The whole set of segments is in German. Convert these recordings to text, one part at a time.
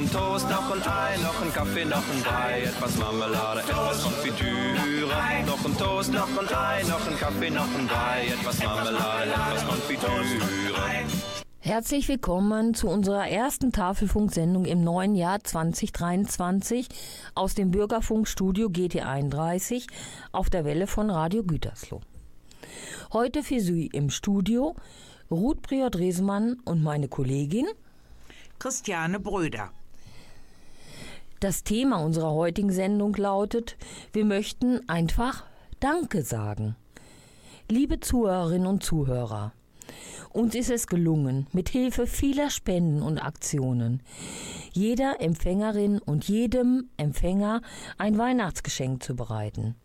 Noch ein Toast, noch ein Ei, noch ein Kaffee, noch ein Brei, etwas Marmelade, etwas Konfitüre. Noch ein Toast, noch ein Ei, noch ein Kaffee, noch ein Brei, etwas Marmelade, etwas Konfitüre. Herzlich willkommen zu unserer ersten Tafelfunksendung im neuen Jahr 2023 aus dem Bürgerfunkstudio GT31 auf der Welle von Radio Gütersloh. Heute für Sie im Studio Ruth Priot-Resemann und meine Kollegin. Christiane Bröder. Das Thema unserer heutigen Sendung lautet, wir möchten einfach Danke sagen. Liebe Zuhörerinnen und Zuhörer, uns ist es gelungen, mit Hilfe vieler Spenden und Aktionen, jeder Empfängerin und jedem Empfänger ein Weihnachtsgeschenk zu bereiten.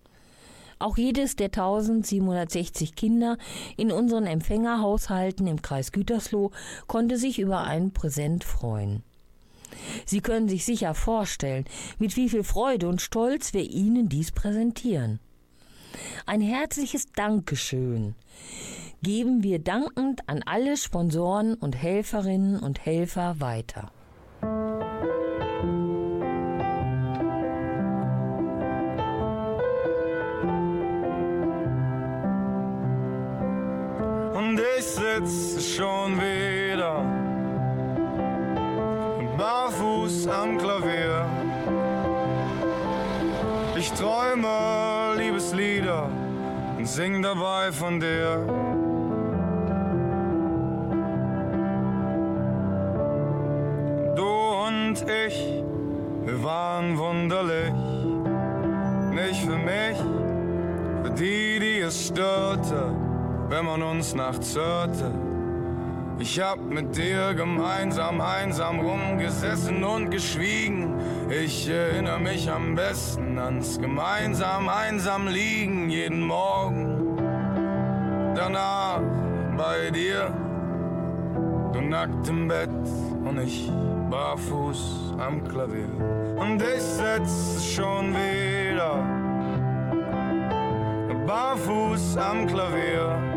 Auch jedes der 1760 Kinder in unseren Empfängerhaushalten im Kreis Gütersloh konnte sich über ein Präsent freuen. Sie können sich sicher vorstellen, mit wie viel Freude und Stolz wir Ihnen dies präsentieren. Ein herzliches Dankeschön geben wir dankend an alle Sponsoren und Helferinnen und Helfer weiter. Und ich sitze schon wieder am Klavier. Ich träume Liebeslieder und sing dabei von dir. Du und ich, wir waren wunderlich. Nicht für mich, für die, die es störte, wenn man uns nachts hörte. Ich hab mit dir gemeinsam einsam rumgesessen und geschwiegen. Ich erinnere mich am besten ans gemeinsam einsam liegen jeden Morgen. Danach bei dir, du nackt im Bett und ich barfuß am Klavier. Und ich sitz schon wieder barfuß am Klavier.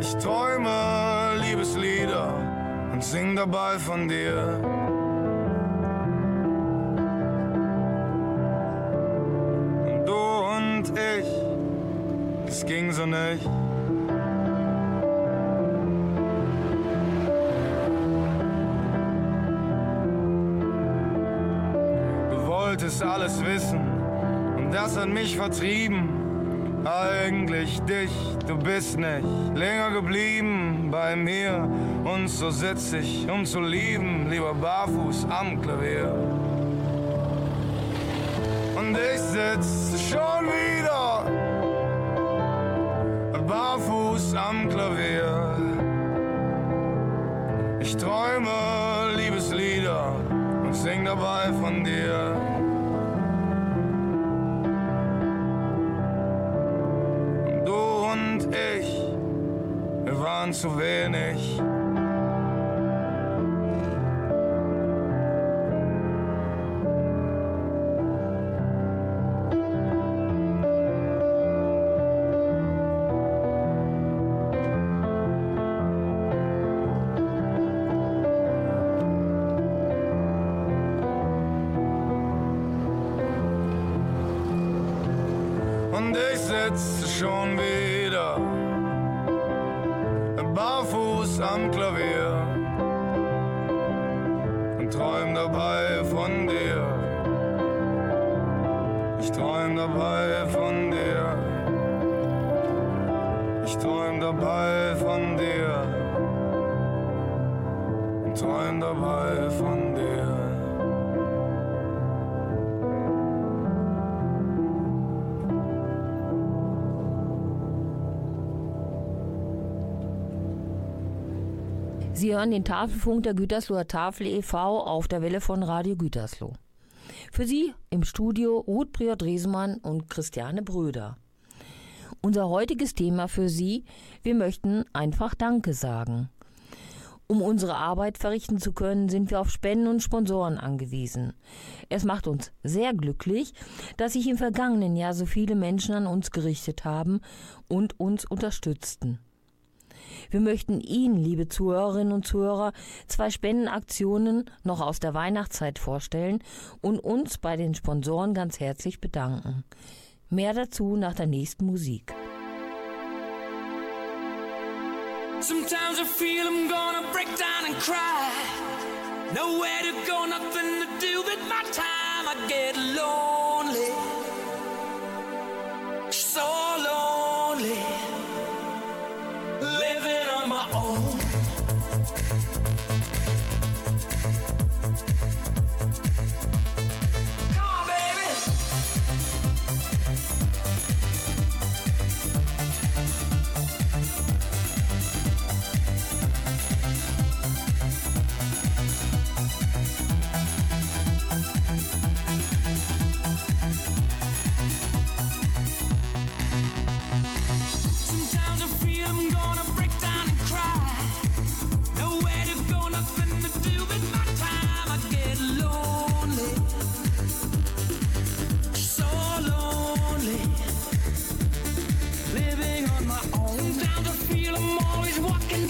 Ich träume Liebeslieder und sing dabei von dir. Und du und ich, es ging so nicht. Du wolltest alles wissen und das hat mich vertrieben. Eigentlich dich, du bist nicht länger geblieben bei mir. Und so sitz ich, um zu lieben, lieber barfuß am Klavier. Und ich sitz schon wieder barfuß am Klavier. Ich träume Liebeslieder und sing dabei von dir. Waren zu wenig. Hören den Tafelfunk der Gütersloher Tafel e.V. auf der Welle von Radio Gütersloh. Für Sie im Studio Ruth Prior-Dresemann und Christiane Bröder. Unser heutiges Thema für Sie, wir möchten einfach Danke sagen. Um unsere Arbeit verrichten zu können, sind wir auf Spenden und Sponsoren angewiesen. Es macht uns sehr glücklich, dass sich im vergangenen Jahr so viele Menschen an uns gerichtet haben und uns unterstützten. Wir möchten Ihnen, liebe Zuhörerinnen und Zuhörer, zwei Spendenaktionen noch aus der Weihnachtszeit vorstellen und uns bei den Sponsoren ganz herzlich bedanken. Mehr dazu nach der nächsten Musik. Sometimes I feel I'm gonna break down and cry. Nowhere to go, nothing to do with my time. I get lonely. So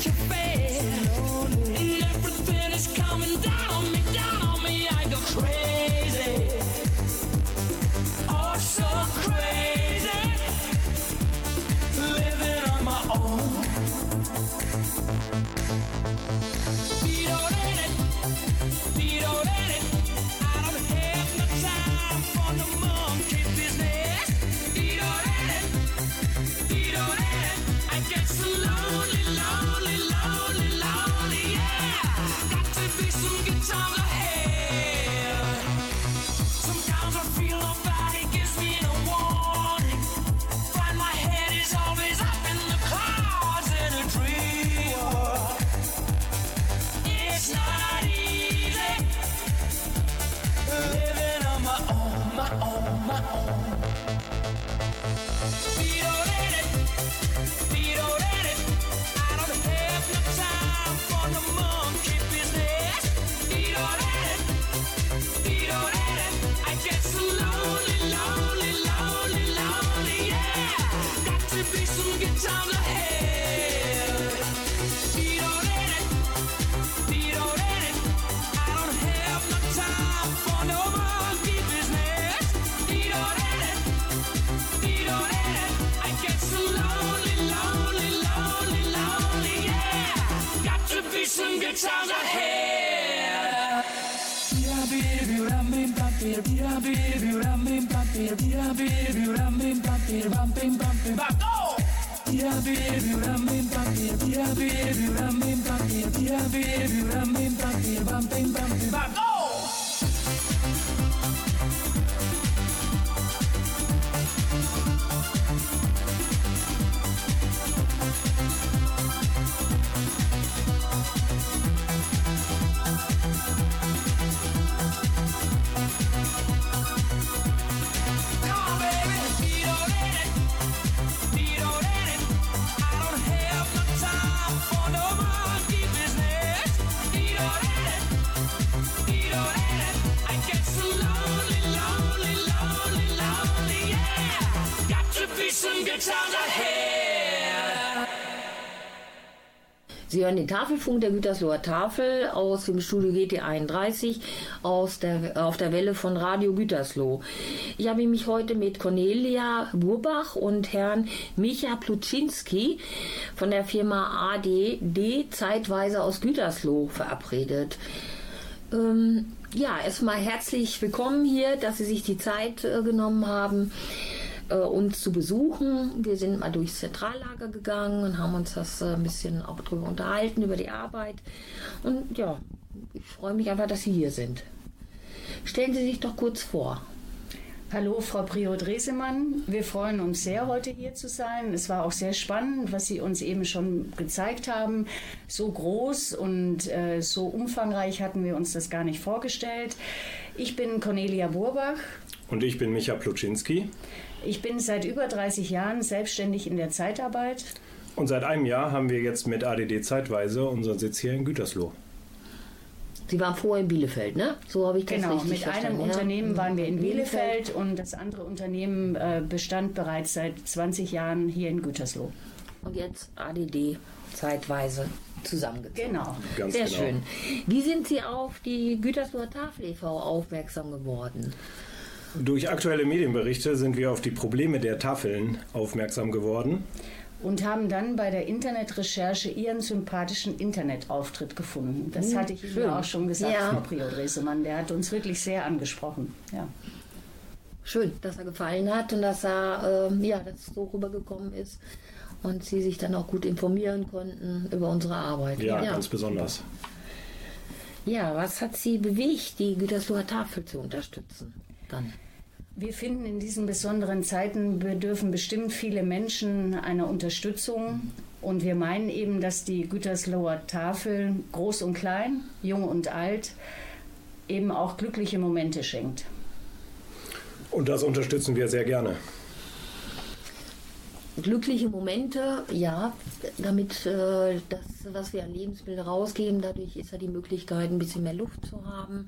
your face. Sie hören den Tafelfunk der Gütersloher Tafel aus dem Studio GT31 aus der, auf der Welle von Radio Gütersloh. Ich habe mich heute mit Cornelia Burbach und Herrn Micha Plutschinski von der Firma ADD zeitweise aus Gütersloh verabredet. Ähm, ja, erstmal herzlich willkommen hier, dass Sie sich die Zeit äh, genommen haben äh, uns zu besuchen. Wir sind mal durchs Zentrallager gegangen und haben uns das äh, ein bisschen auch drüber unterhalten, über die Arbeit. Und ja, ich freue mich einfach, dass Sie hier sind. Stellen Sie sich doch kurz vor. Hallo, Frau Prio-Dresemann. Wir freuen uns sehr, heute hier zu sein. Es war auch sehr spannend, was Sie uns eben schon gezeigt haben. So groß und äh, so umfangreich hatten wir uns das gar nicht vorgestellt. Ich bin Cornelia Burbach. Und ich bin Micha Pluczynski. Ich bin seit über 30 Jahren selbstständig in der Zeitarbeit. Und seit einem Jahr haben wir jetzt mit ADD zeitweise unseren Sitz hier in Gütersloh. Sie waren vorher in Bielefeld, ne? So habe ich das genau, richtig mit verstanden. einem ja? Unternehmen waren wir in Bielefeld. Bielefeld und das andere Unternehmen äh, bestand bereits seit 20 Jahren hier in Gütersloh. Und jetzt ADD zeitweise zusammengezogen. Genau. Ganz Sehr genau. schön. Wie sind Sie auf die Gütersloher Tafel e.V. aufmerksam geworden? Durch aktuelle Medienberichte sind wir auf die Probleme der Tafeln aufmerksam geworden. Und haben dann bei der Internetrecherche Ihren sympathischen Internetauftritt gefunden. Das hatte ich Ihnen schön. auch schon gesagt, Ja. Frau Prio-Dresemann. Der hat uns wirklich sehr angesprochen. Ja. Schön, dass er gefallen hat und dass er ähm, ja, dass es so rübergekommen ist und Sie sich dann auch gut informieren konnten über unsere Arbeit. Ja, ganz besonders. Ja, was hat Sie bewegt, die Gütersloher Tafel zu unterstützen? Dann. Wir finden in diesen besonderen Zeiten bedürfen bestimmt viele Menschen einer Unterstützung. Und wir meinen eben, dass die Gütersloher Tafel groß und klein, jung und alt eben auch glückliche Momente schenkt. Und das unterstützen wir sehr gerne. Glückliche Momente, ja, damit äh, das, was wir an Lebensmittel rausgeben, dadurch ist ja die Möglichkeit, ein bisschen mehr Luft zu haben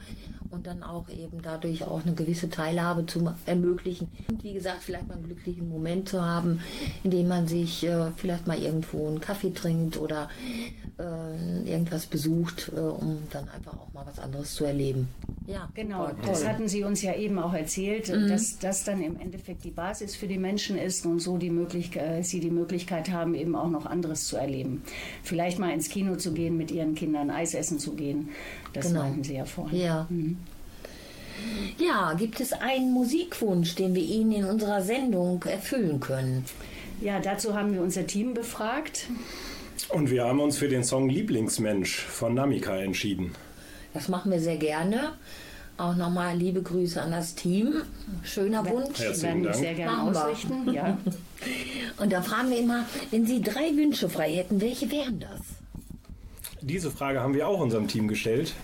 und dann auch eben dadurch auch eine gewisse Teilhabe zu ermöglichen. Und wie gesagt, vielleicht mal einen glücklichen Moment zu haben, in dem man sich äh, vielleicht mal irgendwo einen Kaffee trinkt oder äh, irgendwas besucht, äh, um dann einfach auch mal was anderes zu erleben. Ja, Genau, das hatten Sie uns ja eben auch erzählt, dass das dann im Endeffekt die Basis für die Menschen ist und so die Möglichkeit, sie die Möglichkeit haben, eben auch noch anderes zu erleben. Vielleicht mal ins Kino zu gehen mit ihren Kindern, Eis essen zu gehen. Das Genau. meinten Sie ja vorhin. Ja. Ja, gibt es einen Musikwunsch, den wir Ihnen in unserer Sendung erfüllen können? Ja, dazu haben wir unser Team befragt. Und wir haben uns für den Song Lieblingsmensch von Namika entschieden. Das machen wir sehr gerne. Auch nochmal liebe Grüße an das Team. Schöner Wunsch. Herzlichen werden wir Dank. sehr gerne ausrichten. Ja. Und da fragen wir immer, wenn Sie drei Wünsche frei hätten, welche wären das? Diese Frage haben wir auch unserem Team gestellt.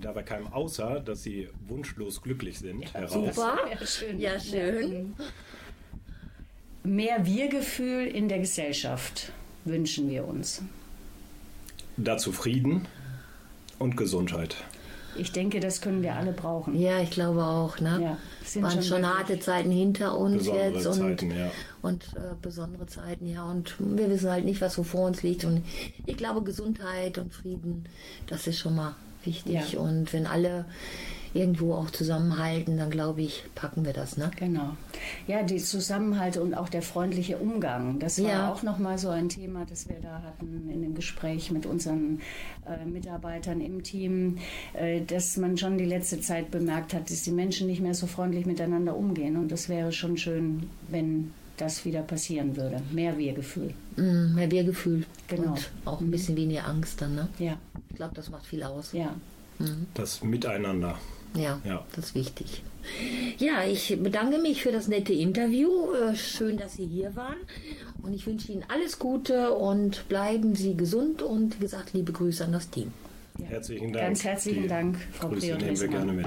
Dabei kam außer, dass sie wunschlos glücklich sind, heraus. Super. Ja, schön. Ja, schön. Mehr Wir-Gefühl in der Gesellschaft wünschen wir uns. Dazu Frieden und Gesundheit. Ich denke, das können wir alle brauchen. Ja, ich glaube auch. Ne? Ja, sind Waren schon schon harte Zeiten hinter uns Besondere jetzt und, Zeiten, ja. und äh, besondere Zeiten, ja. Und wir wissen halt nicht, was so vor uns liegt. Und ich glaube, Gesundheit und Frieden, das ist schon mal wichtig. Ja. Und wenn alle irgendwo auch zusammenhalten, dann glaube ich, packen wir das. Ne? Genau. Ja, die Zusammenhalt und auch der freundliche Umgang. Das war Ja. auch nochmal so ein Thema, das wir da hatten in dem Gespräch mit unseren äh, Mitarbeitern im Team, äh, dass man schon die letzte Zeit bemerkt hat, dass die Menschen nicht mehr so freundlich miteinander umgehen. Und das wäre schon schön, wenn das wieder passieren würde. Mehr Wir-Gefühl. Mm, mehr Wir-Gefühl. Genau. Und auch ein bisschen weniger Angst dann. Ne? Ja, Ich glaube, das macht viel aus. ja. Das Miteinander. Ja, Ja. das ist wichtig. Ja, ich bedanke mich für das nette Interview. Äh, Schön, dass Sie hier waren. Und ich wünsche Ihnen alles Gute und bleiben Sie gesund und wie gesagt, liebe Grüße an das Team. Herzlichen Dank. Ganz herzlichen Die Dank, Frau Grüße nehmen wir gerne mit.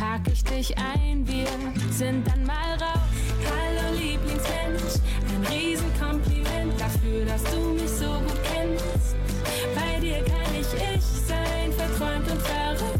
pack ich dich ein, wir sind dann mal raus. Hallo Lieblingsmensch, ein Riesenkompliment dafür, dass du mich so gut kennst. Bei dir kann ich ich sein, verträumt und verrückt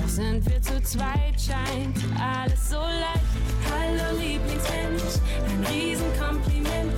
Doch sind wir zu zweit, scheint alles so leicht. Hallo Lieblingsmensch, ein Riesenkompliment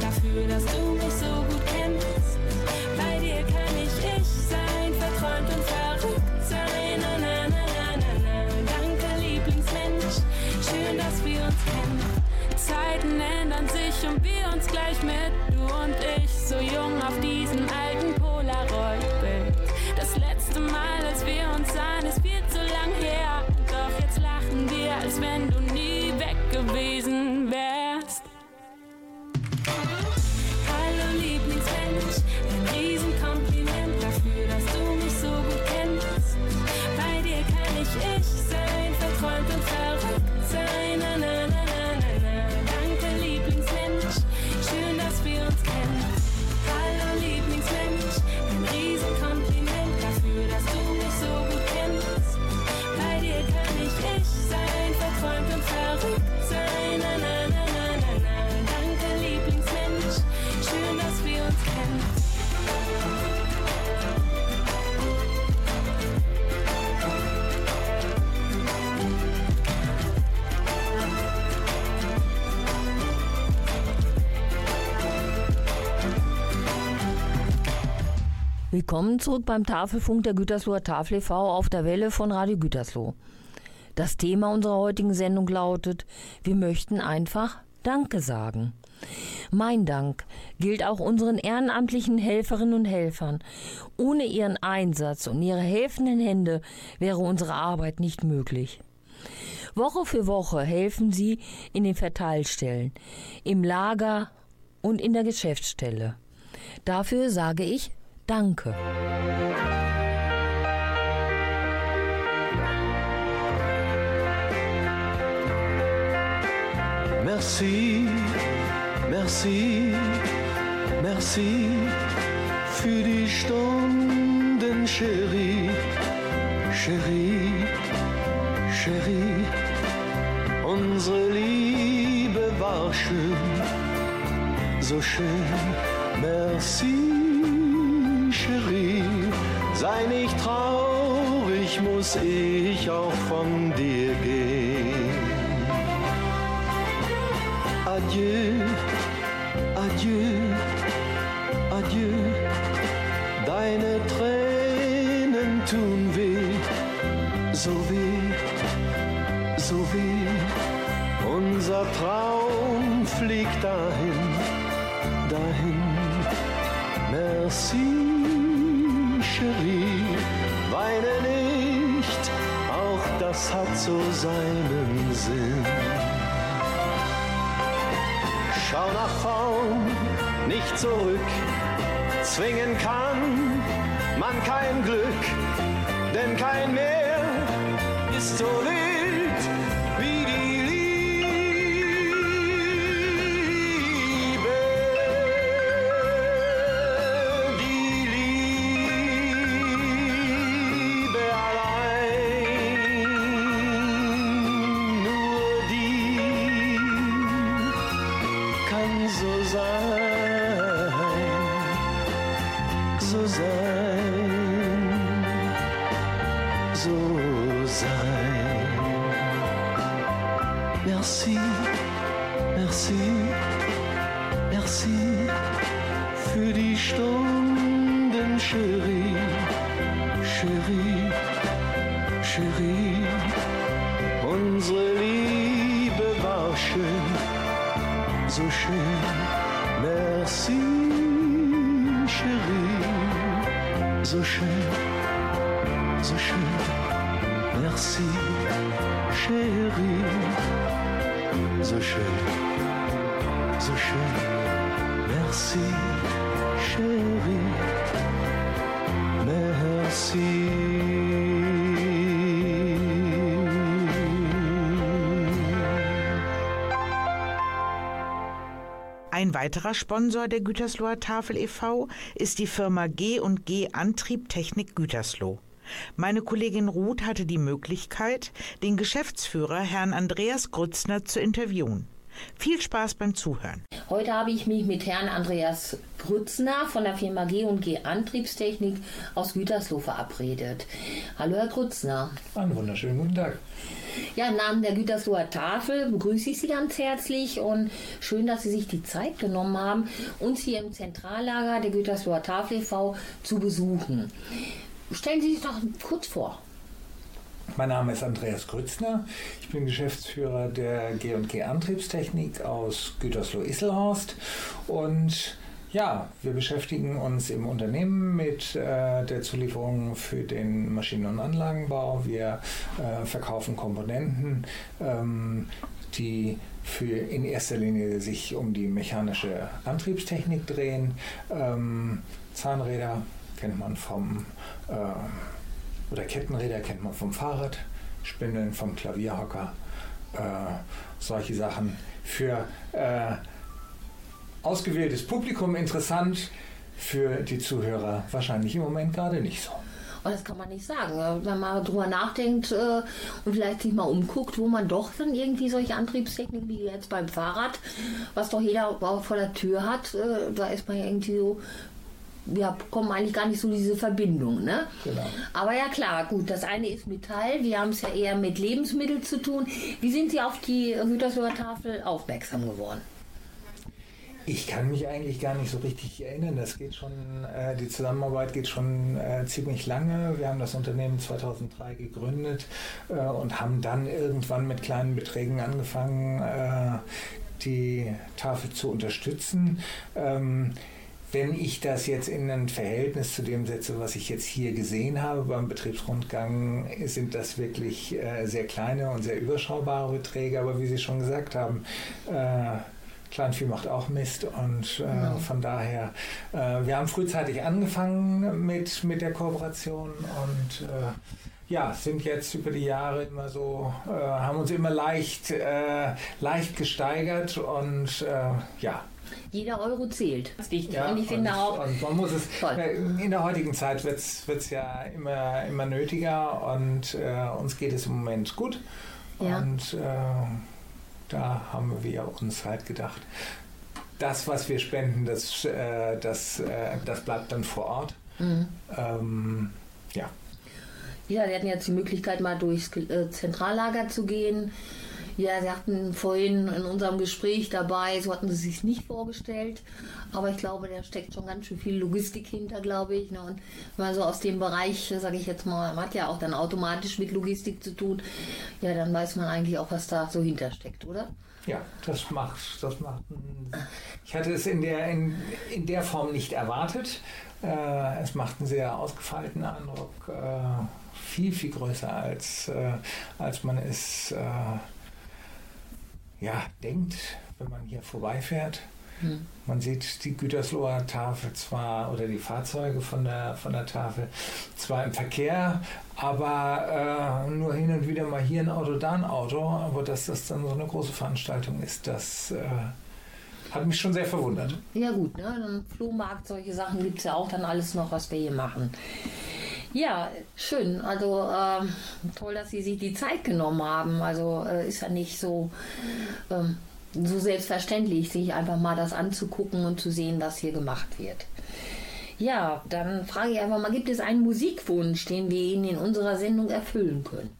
Willkommen zurück beim Tafelfunk der Gütersloher Tafel e.V. auf der Welle von Radio Gütersloh. Das Thema unserer heutigen Sendung lautet, wir möchten einfach Danke sagen. Mein Dank gilt auch unseren ehrenamtlichen Helferinnen und Helfern. Ohne ihren Einsatz und ihre helfenden Hände wäre unsere Arbeit nicht möglich. Woche für Woche helfen sie in den Verteilstellen, im Lager und in der Geschäftsstelle. Dafür sage ich Danke. Merci, merci, merci für die Stunden, Chérie, Chérie, Chérie. Unsere Liebe war schön, so schön. Merci, Chérie. Sei nicht traurig, muss ich auch von dir gehen. Adieu, adieu, adieu. Deine Tränen tun weh, so weh, das hat so seinen Sinn. Schau nach vorn, nicht zurück. Zwingen kann man kein Glück, denn kein Meer ist so wild sein, so sein. Merci, merci, merci für die Stunden, Chérie, Chérie, Chérie. Unsere Liebe war schön so schön. Merci, Chérie, so schön, so schön. Merci, Chérie, so schön, so schön. Merci, Ein weiterer Sponsor der Gütersloher Tafel e.V. ist die Firma G&G Antrieb Technik Gütersloh. Meine Kollegin Ruth hatte die Möglichkeit, den Geschäftsführer Herrn Andreas Grützner zu interviewen. Viel Spaß beim Zuhören. Heute habe ich mich mit Herrn Andreas Grützner von der Firma G&G Antriebstechnik aus Gütersloh verabredet. Hallo Herr Grützner. Einen wunderschönen guten Tag. Ja, im Namen der Gütersloher Tafel begrüße ich Sie ganz herzlich und schön, dass Sie sich die Zeit genommen haben, uns hier im Zentrallager der Gütersloher Tafel e.V. zu besuchen. Stellen Sie sich doch kurz vor. Mein Name ist Andreas Grützner. Ich bin Geschäftsführer der G&G Antriebstechnik aus Gütersloh-Isselhorst und ja, wir beschäftigen uns im Unternehmen mit äh, der Zulieferung für den Maschinen- und Anlagenbau. Wir äh, verkaufen Komponenten, ähm, die für in erster Linie sich um die mechanische Antriebstechnik drehen. Ähm, Zahnräder kennt man vom äh, oder Kettenräder kennt man vom Fahrrad, Spindeln vom Klavierhocker, äh, solche Sachen für äh, ausgewähltes Publikum interessant, für die Zuhörer wahrscheinlich im Moment gerade nicht so. Und das kann man nicht sagen. Wenn man drüber nachdenkt äh, und vielleicht sich mal umguckt, wo man doch dann irgendwie solche Antriebstechniken wie jetzt beim Fahrrad, was doch jeder vor der Tür hat, äh, da ist man ja irgendwie so wir kommen eigentlich gar nicht so diese Verbindung. Ne? Genau. Aber ja klar, gut, das eine ist Metall, wir haben es ja eher mit Lebensmitteln zu tun. Wie sind Sie auf die Gütersloher Tafel aufmerksam geworden? Ich kann mich eigentlich gar nicht so richtig erinnern. Das geht schon, äh, die Zusammenarbeit geht schon äh, ziemlich lange. Wir haben das Unternehmen 2003 gegründet äh, und haben dann irgendwann mit kleinen Beträgen angefangen, äh, die Tafel zu unterstützen. Ähm, wenn ich das jetzt in ein Verhältnis zu dem setze, was ich jetzt hier gesehen habe beim Betriebsrundgang, sind das wirklich äh, sehr kleine und sehr überschaubare Beträge. Aber wie Sie schon gesagt haben, äh, Kleinvieh macht auch Mist und äh, genau. von daher, äh, wir haben frühzeitig angefangen mit, mit der Kooperation und äh, ja, sind jetzt über die Jahre immer so, äh, haben uns immer leicht, äh, leicht gesteigert und äh, ja, jeder Euro zählt. Das ist Ja, und ich finde und, auch. Und man muss es, toll. in der heutigen Zeit wird es ja immer, immer nötiger und äh, uns geht es im Moment gut. Ja. Und äh, da haben wir uns halt gedacht, das, was wir spenden, das, äh, das, äh, das bleibt dann vor Ort. Mhm. Ähm, ja. Ja, wir hatten jetzt die Möglichkeit, mal durchs äh, Zentrallager zu gehen. Ja, Sie hatten vorhin in unserem Gespräch dabei, so hatten Sie sich nicht vorgestellt, aber ich glaube, da steckt schon ganz schön viel Logistik hinter, glaube ich. Ne? Und wenn man so aus dem Bereich, sage ich jetzt mal, man hat ja auch dann automatisch mit Logistik zu tun, ja, dann weiß man eigentlich auch, was da so hintersteckt, oder? Ja, das macht, das macht. Ich hatte es in der, in, in der Form nicht erwartet. Äh, es macht einen sehr ausgefeilten Eindruck, äh, viel, viel größer als, äh, als man es äh, ja, denkt, wenn man hier vorbeifährt. Hm. Man sieht die Gütersloher Tafel zwar oder die Fahrzeuge von der, von der Tafel zwar im Verkehr, aber äh, nur hin und wieder mal hier ein Auto, da ein Auto. Aber dass das dann so eine große Veranstaltung ist, das äh, hat mich schon sehr verwundert. Ja gut, ne? Im Flohmarkt, solche Sachen gibt es ja auch dann alles noch, was wir hier machen. Ja, schön. Also äh, toll, dass Sie sich die Zeit genommen haben. Also äh, ist ja nicht so, ähm, so selbstverständlich, sich einfach mal das anzugucken und zu sehen, was hier gemacht wird. Ja, dann frage ich einfach mal, gibt es einen Musikwunsch, den wir Ihnen in unserer Sendung erfüllen können?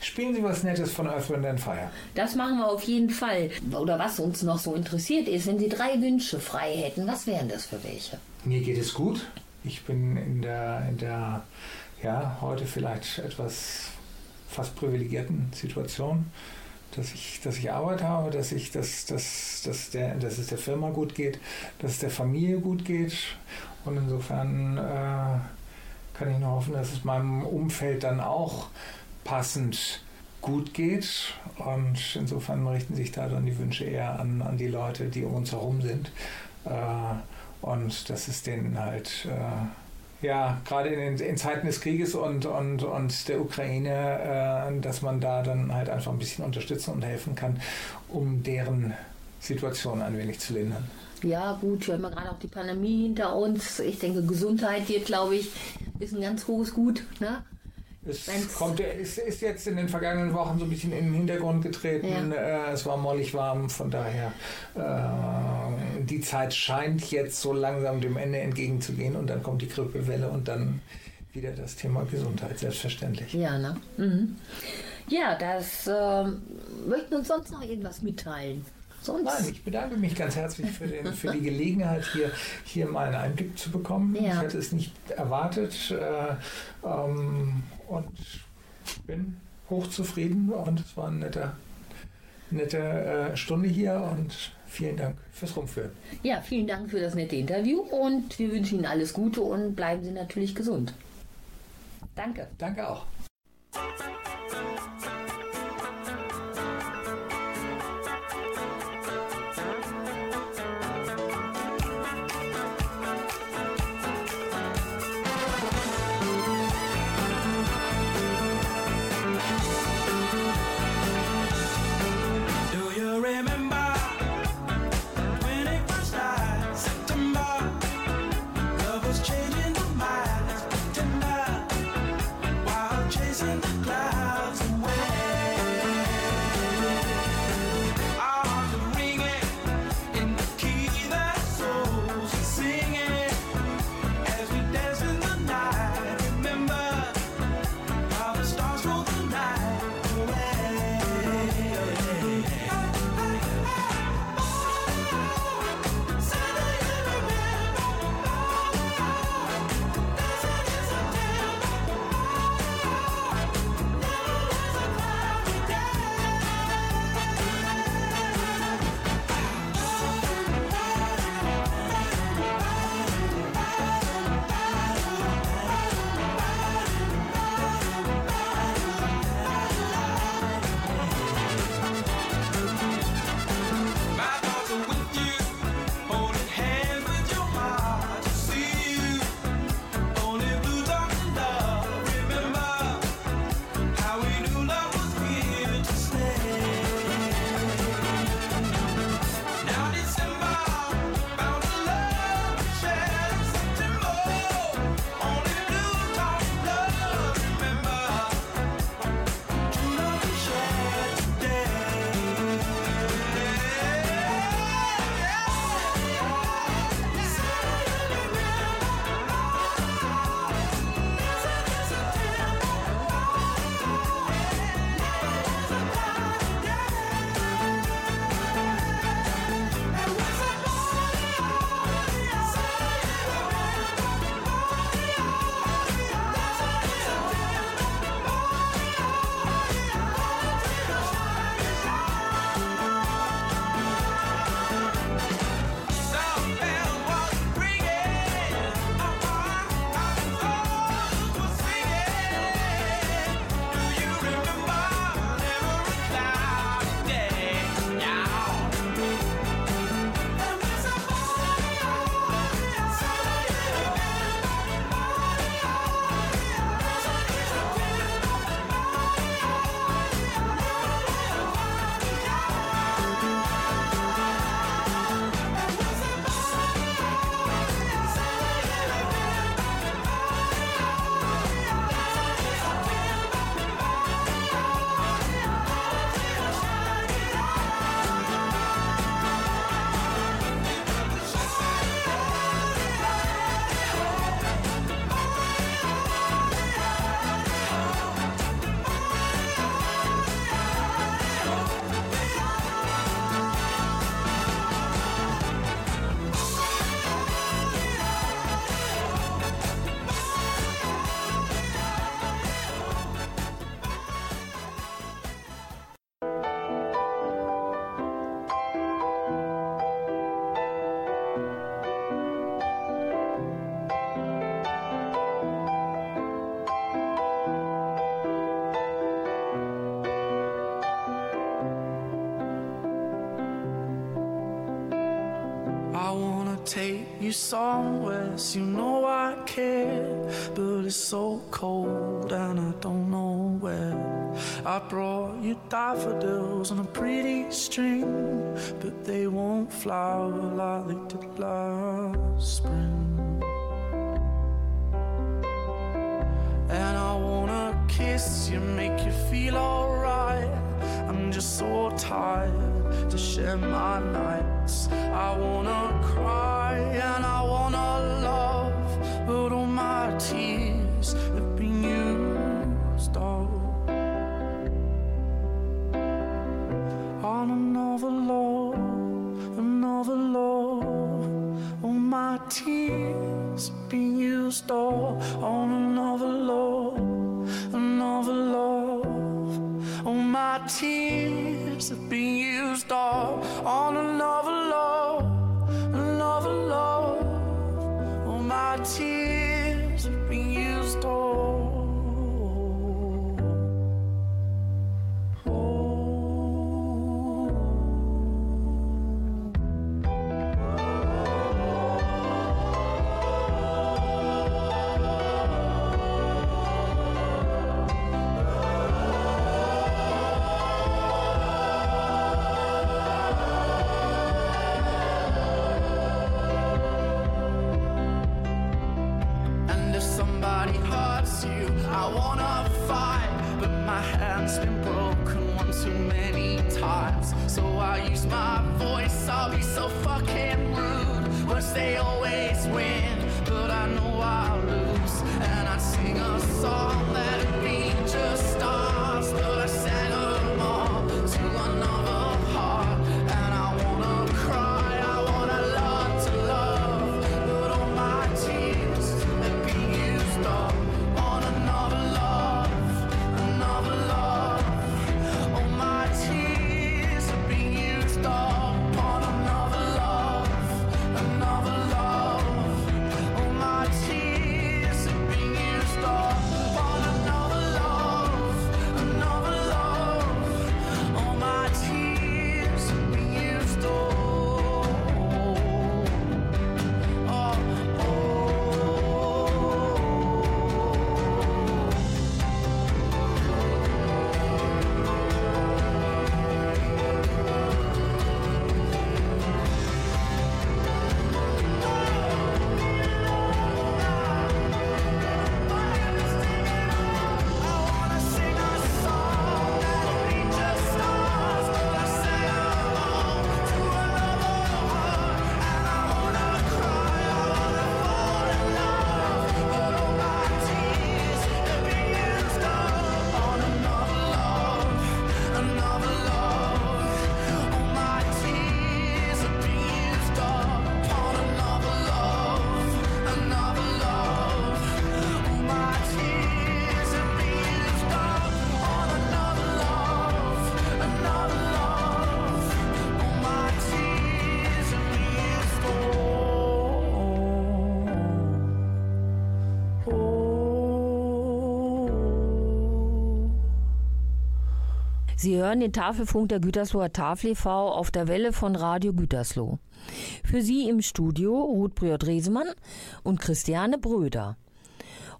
Spielen Sie was Nettes von Earth, Wind Fire. Das machen wir auf jeden Fall. Oder was uns noch so interessiert ist, wenn Sie drei Wünsche frei hätten, was wären das für welche? Mir geht es gut. Ich bin in der, in der ja, heute vielleicht etwas fast privilegierten Situation, dass ich, dass ich Arbeit habe, dass, ich, dass, dass, dass, der, dass es der Firma gut geht, dass es der Familie gut geht. Und insofern äh, kann ich nur hoffen, dass es meinem Umfeld dann auch passend gut geht. Und insofern richten sich da dann die Wünsche eher an, an die Leute, die um uns herum sind. Äh, und das ist denen halt, äh, ja, gerade in, in, Zeiten des Krieges und, und, und der Ukraine, äh, dass man da dann halt einfach ein bisschen unterstützen und helfen kann, um deren Situation ein wenig zu lindern. Ja, gut, wir haben ja gerade auch die Pandemie hinter uns. Ich denke, Gesundheit wird, glaube ich, ist ein ganz hohes Gut. Ne? Es kommt, ist, ist jetzt in den vergangenen Wochen so ein bisschen in den Hintergrund getreten. Ja. Äh, es war mollig warm, von daher äh, die Zeit scheint jetzt so langsam dem Ende entgegenzugehen und dann kommt die Grippewelle und dann wieder das Thema Gesundheit, selbstverständlich. Ja, ne? Mhm. Ja, das ähm, möchten uns sonst noch irgendwas mitteilen. Sonst? Nein, ich bedanke mich ganz herzlich für, den, für die Gelegenheit, hier, hier mal einen Einblick zu bekommen. Ja. Ich hätte es nicht erwartet äh, ähm, und bin hochzufrieden und es war eine nette, nette äh, Stunde hier und vielen Dank fürs Rumführen. Ja, vielen Dank für das nette Interview und wir wünschen Ihnen alles Gute und bleiben Sie natürlich gesund. Danke. Danke auch. You somewhere, so you know I care. But it's so cold and I don't know where. I brought you daffodils on a pretty string, but they won't flower like they did last spring. And I wanna kiss you, make you feel alright. I'm just so tired to share my nights. I wanna cry and I wanna I wanna fight. But my hand's been broken one too many times. So I use my voice, I'll be so fucking rude. Words they always win, but I know I'll lose. And I'd sing a song Sie hören den Tafelfunk der Gütersloher Tafel e.V. auf der Welle von Radio Gütersloh. Für Sie im Studio Ruth Brühr-Dresemann und Christiane Bröder.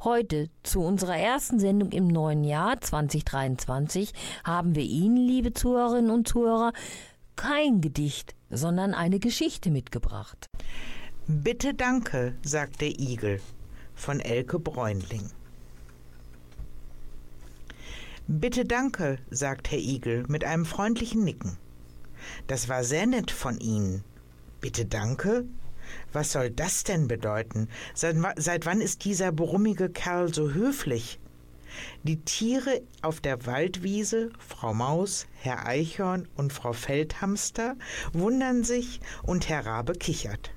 Heute zu unserer ersten Sendung im neuen Jahr 2023 haben wir Ihnen, liebe Zuhörerinnen und Zuhörer, kein Gedicht, sondern eine Geschichte mitgebracht. Bitte danke, sagt der Igel von Elke Bräunling. Bitte danke, sagt Herr Igel mit einem freundlichen Nicken. Das war sehr nett von Ihnen. Bitte danke? Was soll das denn bedeuten? Seit, seit wann ist dieser brummige Kerl so höflich? Die Tiere auf der Waldwiese, Frau Maus, Herr Eichhorn und Frau Feldhamster, wundern sich und Herr Rabe kichert.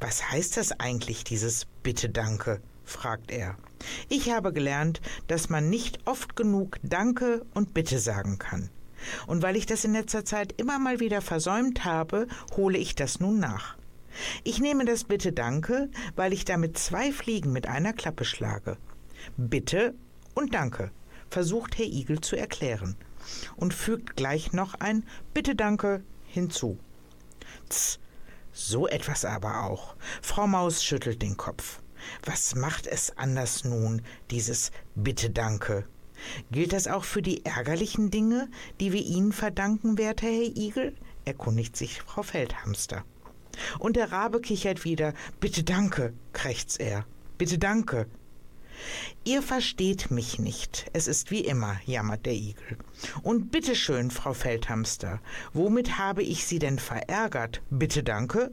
Was heißt das eigentlich, dieses Bitte Danke? fragt er. Ich habe gelernt, dass man nicht oft genug Danke und Bitte sagen kann. Und weil ich das in letzter Zeit immer mal wieder versäumt habe, hole ich das nun nach. Ich nehme das Bitte Danke, weil ich damit zwei Fliegen mit einer Klappe schlage. Bitte und Danke, versucht Herr Igel zu erklären und fügt gleich noch ein Bitte Danke hinzu. Tss, So etwas aber auch. Frau Maus schüttelt den Kopf. Was macht es anders nun, dieses Bitte Danke? Gilt das auch für die ärgerlichen Dinge, die wir Ihnen verdanken, werter Herr Igel? erkundigt sich Frau Feldhamster. Und der Rabe kichert wieder. Bitte danke, krächzt er. Bitte danke. Ihr versteht mich nicht. Es ist wie immer, jammert der Igel. Und bitteschön, Frau Feldhamster, womit habe ich Sie denn verärgert? Bitte danke?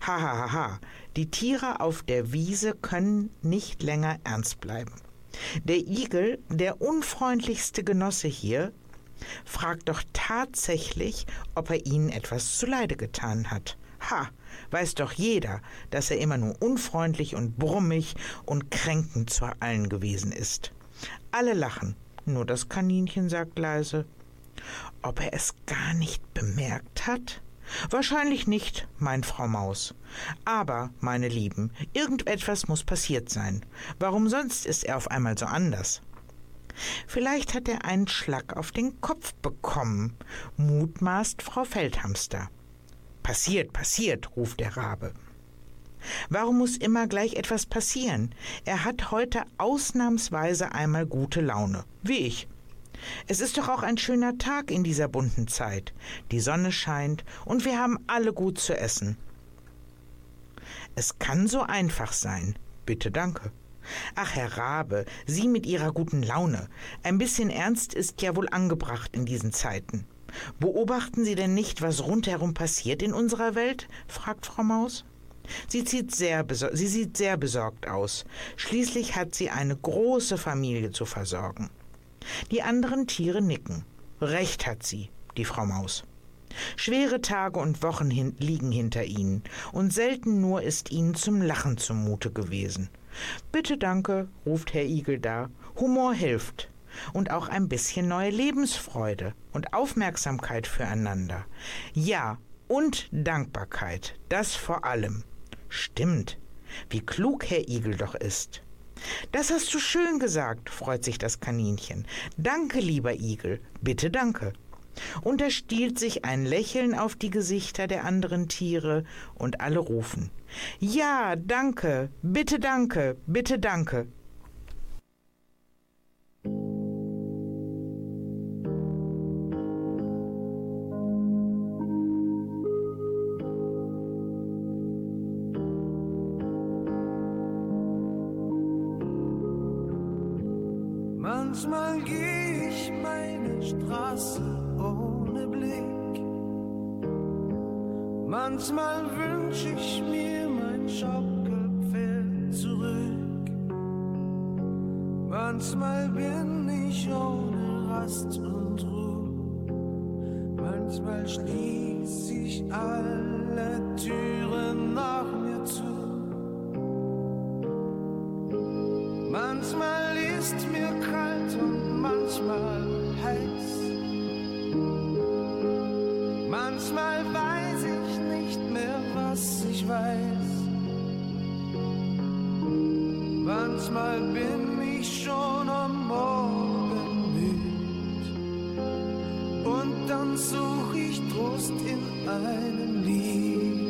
Ha, ha, ha, ha. Die Tiere auf der Wiese können nicht länger ernst bleiben. Der Igel, der unfreundlichste Genosse hier, fragt doch tatsächlich, ob er ihnen etwas zuleide getan hat. Ha, weiß doch jeder, dass er immer nur unfreundlich und brummig und kränkend zu allen gewesen ist. Alle lachen, nur das Kaninchen sagt leise. Ob er es gar nicht bemerkt hat? Wahrscheinlich nicht, meint Frau Maus. Aber, meine Lieben, irgendetwas muss passiert sein. Warum sonst ist er auf einmal so anders? Vielleicht hat er einen Schlag auf den Kopf bekommen, mutmaßt Frau Feldhamster. Passiert, passiert, ruft der Rabe. Warum muss immer gleich etwas passieren? Er hat heute ausnahmsweise einmal gute Laune, wie ich. Es ist doch auch ein schöner Tag in dieser bunten Zeit. Die Sonne scheint und wir haben alle gut zu essen. Es kann so einfach sein. Bitte danke. Ach, Herr Rabe, Sie mit Ihrer guten Laune. Ein bisschen Ernst ist ja wohl angebracht in diesen Zeiten. Beobachten Sie denn nicht, was rundherum passiert in unserer Welt? fragt Frau Maus. Sie, sehr sie sieht sehr besorgt aus. Schließlich hat sie eine große Familie zu versorgen. Die anderen Tiere nicken. Recht hat sie, die Frau Maus. Schwere Tage und Wochen hin liegen hinter ihnen, und selten nur ist ihnen zum Lachen zumute gewesen. Bitte danke, ruft Herr Igel da. Humor hilft. Und auch ein bisschen neue Lebensfreude und Aufmerksamkeit füreinander. Ja, und Dankbarkeit, das vor allem. Stimmt. Wie klug Herr Igel doch ist. Das hast du schön gesagt, freut sich das Kaninchen. Danke, lieber Igel, bitte danke. Und da stiehlt sich ein Lächeln auf die Gesichter der anderen Tiere, und alle rufen Ja, danke, bitte danke, bitte danke. Manchmal geh ich meine Straße ohne Blick. Manchmal wünsch ich mir mein Schaukelpferd zurück. Manchmal bin ich ohne Rast und Ruhe. Manchmal schließ ich alle Türen nach mir zu. Manchmal ist mir kalt und manchmal heiß. Manchmal weiß ich nicht mehr, was ich weiß. Manchmal bin ich schon am Morgen müd. Und dann such ich Trost in einem Lied.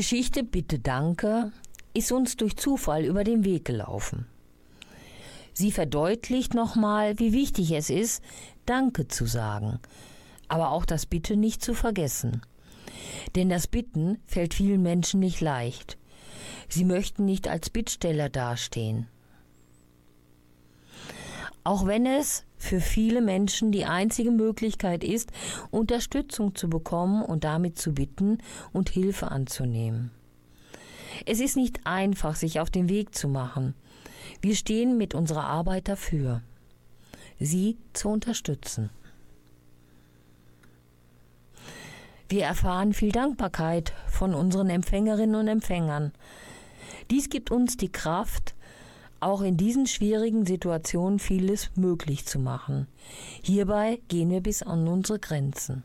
Geschichte Bitte Danke ist uns durch Zufall über den Weg gelaufen. Sie verdeutlicht nochmal, wie wichtig es ist, Danke zu sagen, aber auch das Bitte nicht zu vergessen. Denn das Bitten fällt vielen Menschen nicht leicht. Sie möchten nicht als Bittsteller dastehen. Auch wenn es für viele Menschen die einzige Möglichkeit ist, Unterstützung zu bekommen und damit zu bitten und Hilfe anzunehmen. Es ist nicht einfach, sich auf den Weg zu machen. Wir stehen mit unserer Arbeit dafür, sie zu unterstützen. Wir erfahren viel Dankbarkeit von unseren Empfängerinnen und Empfängern. Dies gibt uns die Kraft, auch in diesen schwierigen Situationen vieles möglich zu machen. Hierbei gehen wir bis an unsere Grenzen.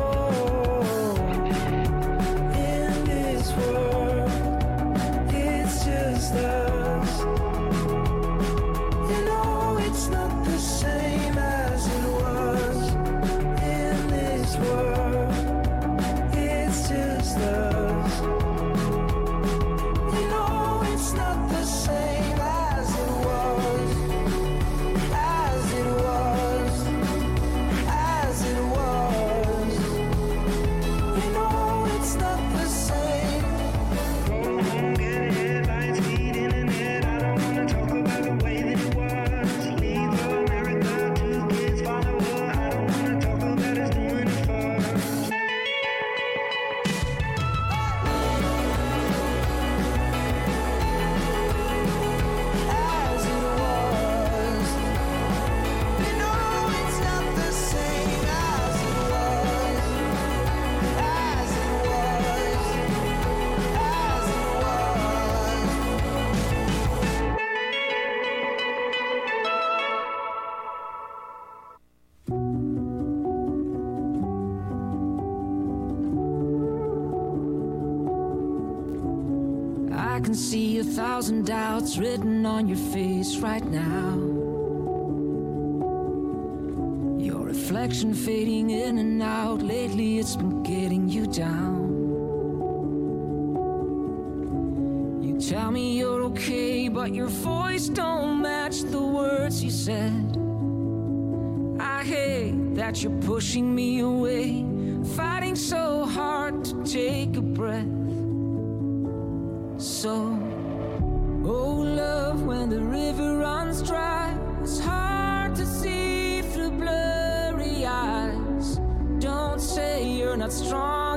Doubts written on your face right now. Your reflection fading in and out. Lately, it's been getting you down. You tell me you're okay, but your voice don't match the words you said. I hate that you're pushing me away, fighting so hard to take a breath. So, oh love, when the river runs dry, it's hard to see through blurry eyes. Don't say you're not strong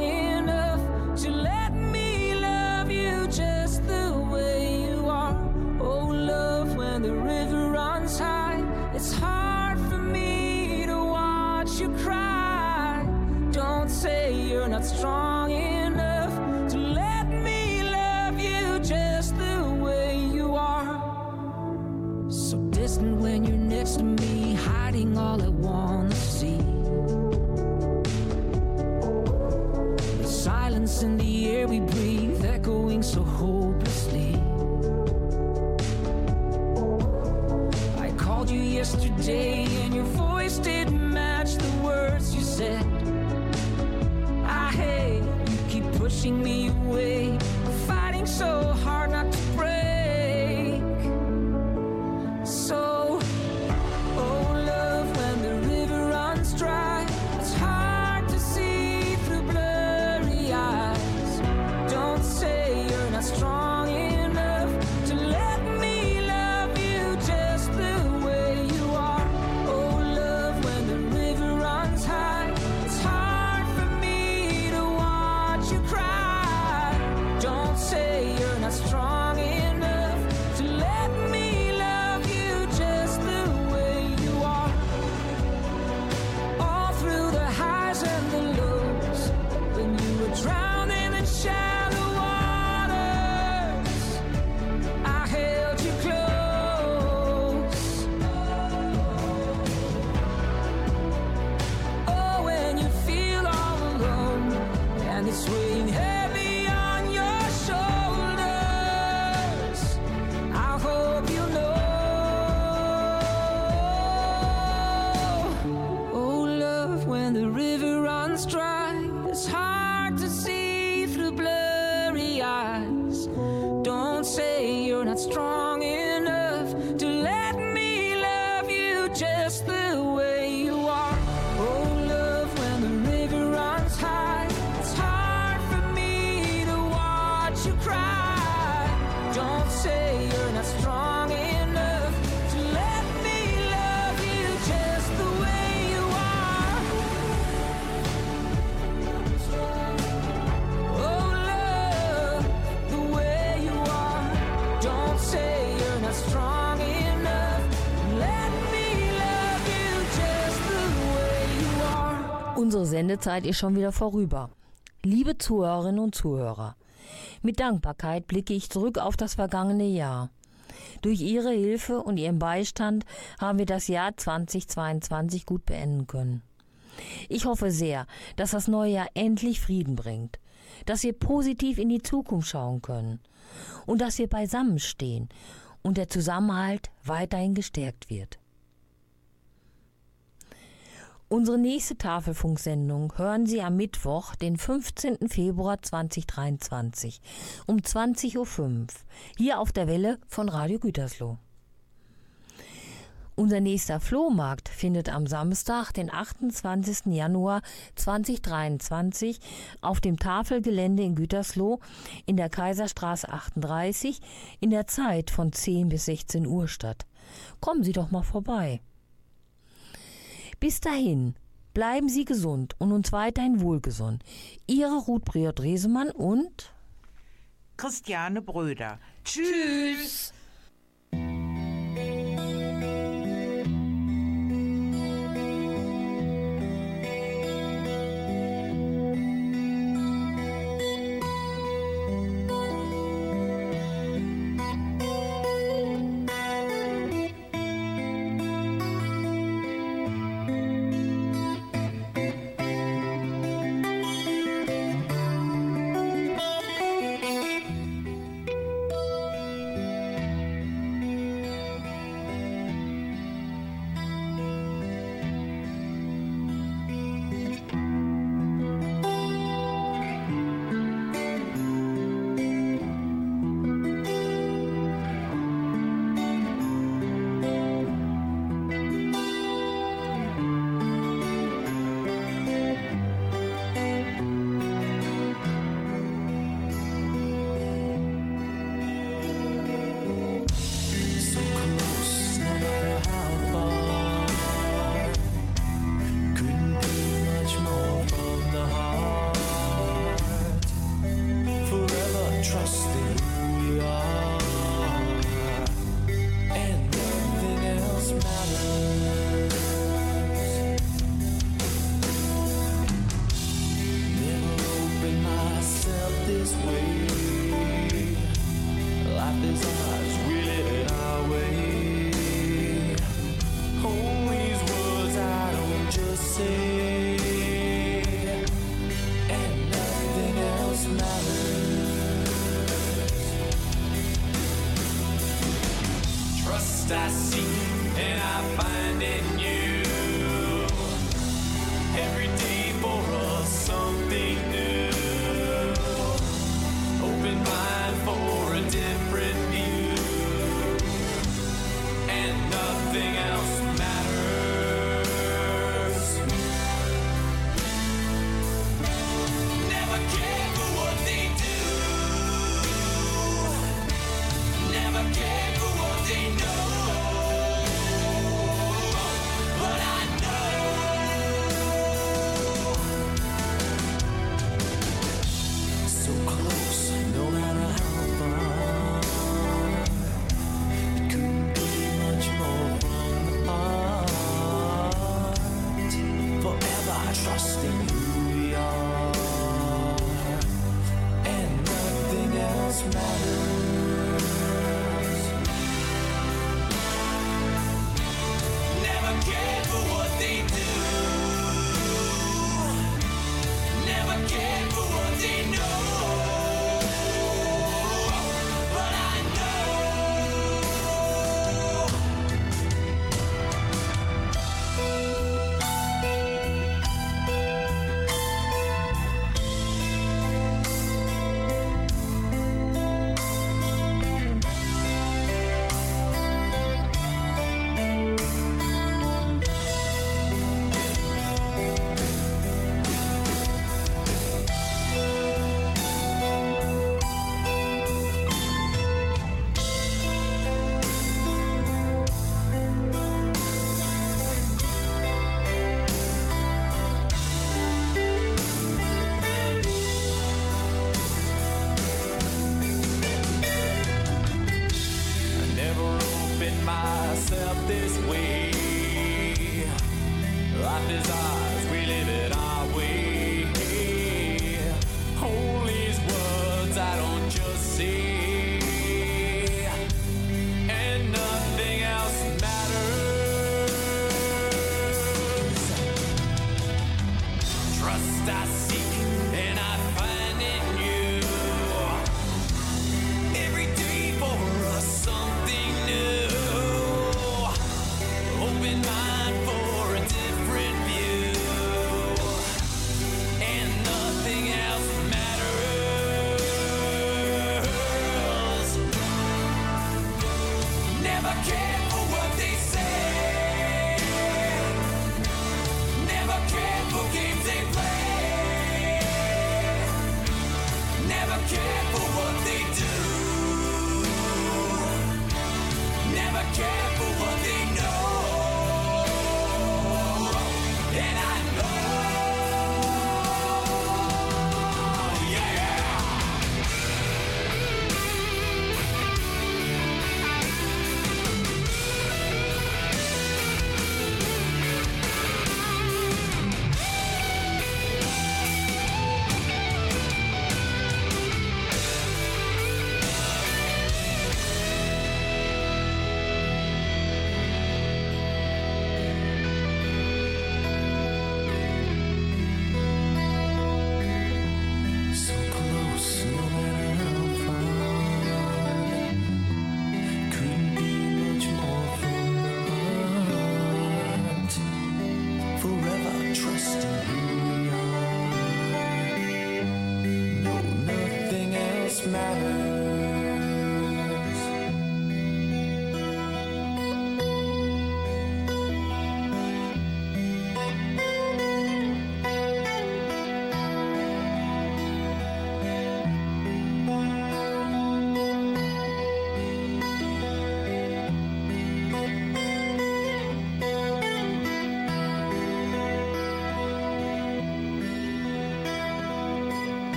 Sendezeit ist schon wieder vorüber. Liebe Zuhörerinnen und Zuhörer, mit Dankbarkeit blicke ich zurück auf das vergangene Jahr. Durch Ihre Hilfe und Ihren Beistand haben wir das Jahr 2022 gut beenden können. Ich hoffe sehr, dass das neue Jahr endlich Frieden bringt, dass wir positiv in die Zukunft schauen können und dass wir beisammenstehen und der Zusammenhalt weiterhin gestärkt wird. Unsere nächste Tafelfunksendung hören Sie am Mittwoch, den 15. Februar 2023 um 20.05 Uhr hier auf der Welle von Radio Gütersloh. Unser nächster Flohmarkt findet am Samstag, den 28. Januar 2023 auf dem Tafelgelände in Gütersloh in der Kaiserstraße 38 in der Zeit von 10 bis 16 Uhr statt. Kommen Sie doch mal vorbei. Bis dahin, bleiben Sie gesund und uns weiterhin wohlgesund. Ihre Ruth Briot-Resemann und Christiane Bröder. Tschüss.